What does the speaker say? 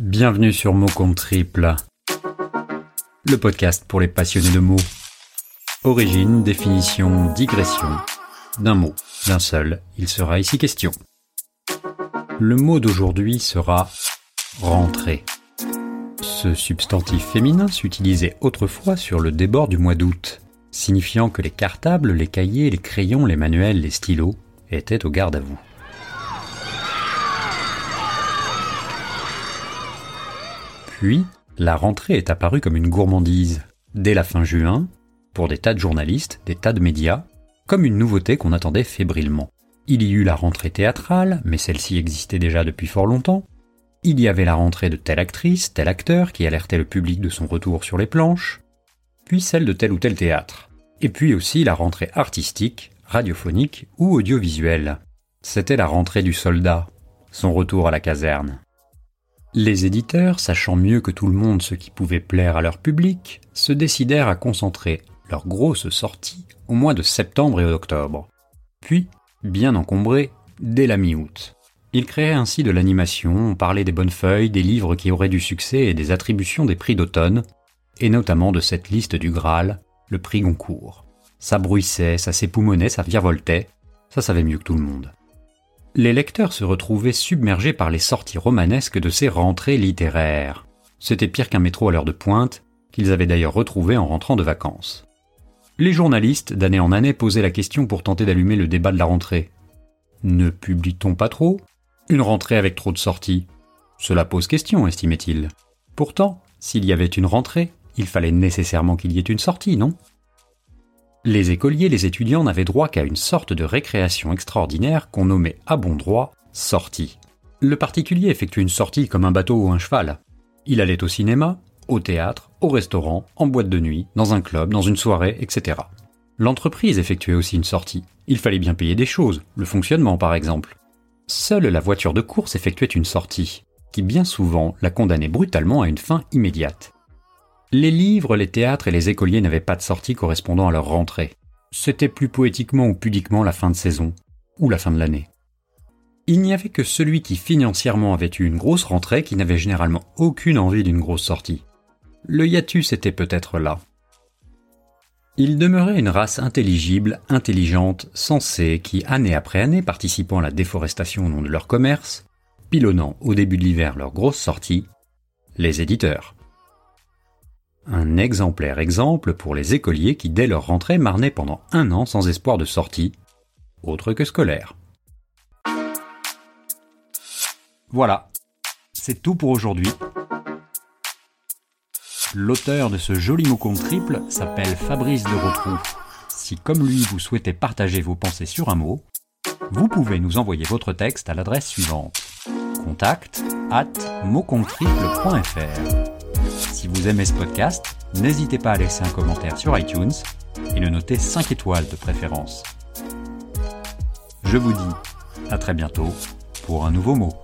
Bienvenue sur Mot Compte Triple, le podcast pour les passionnés de mots. Origine, définition, digression. D'un mot, d'un seul, il sera ici question. Le mot d'aujourd'hui sera rentrer. Ce substantif féminin s'utilisait autrefois sur le débord du mois d'août, signifiant que les cartables, les cahiers, les crayons, les manuels, les stylos étaient au garde à vous. Puis, la rentrée est apparue comme une gourmandise, dès la fin juin, pour des tas de journalistes, des tas de médias, comme une nouveauté qu'on attendait fébrilement. Il y eut la rentrée théâtrale, mais celle-ci existait déjà depuis fort longtemps. Il y avait la rentrée de telle actrice, tel acteur qui alertait le public de son retour sur les planches, puis celle de tel ou tel théâtre. Et puis aussi la rentrée artistique, radiophonique ou audiovisuelle. C'était la rentrée du soldat, son retour à la caserne. Les éditeurs, sachant mieux que tout le monde ce qui pouvait plaire à leur public, se décidèrent à concentrer leurs grosses sorties au mois de septembre et octobre. Puis, bien encombrés, dès la mi-août. Ils créaient ainsi de l'animation, on parlait des bonnes feuilles, des livres qui auraient du succès et des attributions des prix d'automne, et notamment de cette liste du Graal, le prix Goncourt. Ça bruissait, ça s'époumonnait, ça virevoltait, ça savait mieux que tout le monde les lecteurs se retrouvaient submergés par les sorties romanesques de ces rentrées littéraires. C'était pire qu'un métro à l'heure de pointe, qu'ils avaient d'ailleurs retrouvé en rentrant de vacances. Les journalistes, d'année en année, posaient la question pour tenter d'allumer le débat de la rentrée. Ne publie-t-on pas trop? Une rentrée avec trop de sorties? Cela pose question, estimait-il. Pourtant, s'il y avait une rentrée, il fallait nécessairement qu'il y ait une sortie, non? Les écoliers, les étudiants n'avaient droit qu'à une sorte de récréation extraordinaire qu'on nommait à bon droit sortie. Le particulier effectuait une sortie comme un bateau ou un cheval. Il allait au cinéma, au théâtre, au restaurant, en boîte de nuit, dans un club, dans une soirée, etc. L'entreprise effectuait aussi une sortie. Il fallait bien payer des choses, le fonctionnement par exemple. Seule la voiture de course effectuait une sortie, qui bien souvent la condamnait brutalement à une fin immédiate. Les livres, les théâtres et les écoliers n'avaient pas de sortie correspondant à leur rentrée. C'était plus poétiquement ou pudiquement la fin de saison, ou la fin de l'année. Il n'y avait que celui qui financièrement avait eu une grosse rentrée qui n'avait généralement aucune envie d'une grosse sortie. Le hiatus était peut-être là. Il demeurait une race intelligible, intelligente, sensée, qui, année après année, participant à la déforestation au nom de leur commerce, pilonnant au début de l'hiver leur grosse sortie, les éditeurs. Un exemplaire exemple pour les écoliers qui, dès leur rentrée, marnaient pendant un an sans espoir de sortie, autre que scolaire. Voilà, c'est tout pour aujourd'hui. L'auteur de ce joli mot triple s'appelle Fabrice de Rotrou. Si comme lui vous souhaitez partager vos pensées sur un mot, vous pouvez nous envoyer votre texte à l'adresse suivante contact at si vous aimez ce podcast, n'hésitez pas à laisser un commentaire sur iTunes et le noter 5 étoiles de préférence. Je vous dis à très bientôt pour un nouveau mot.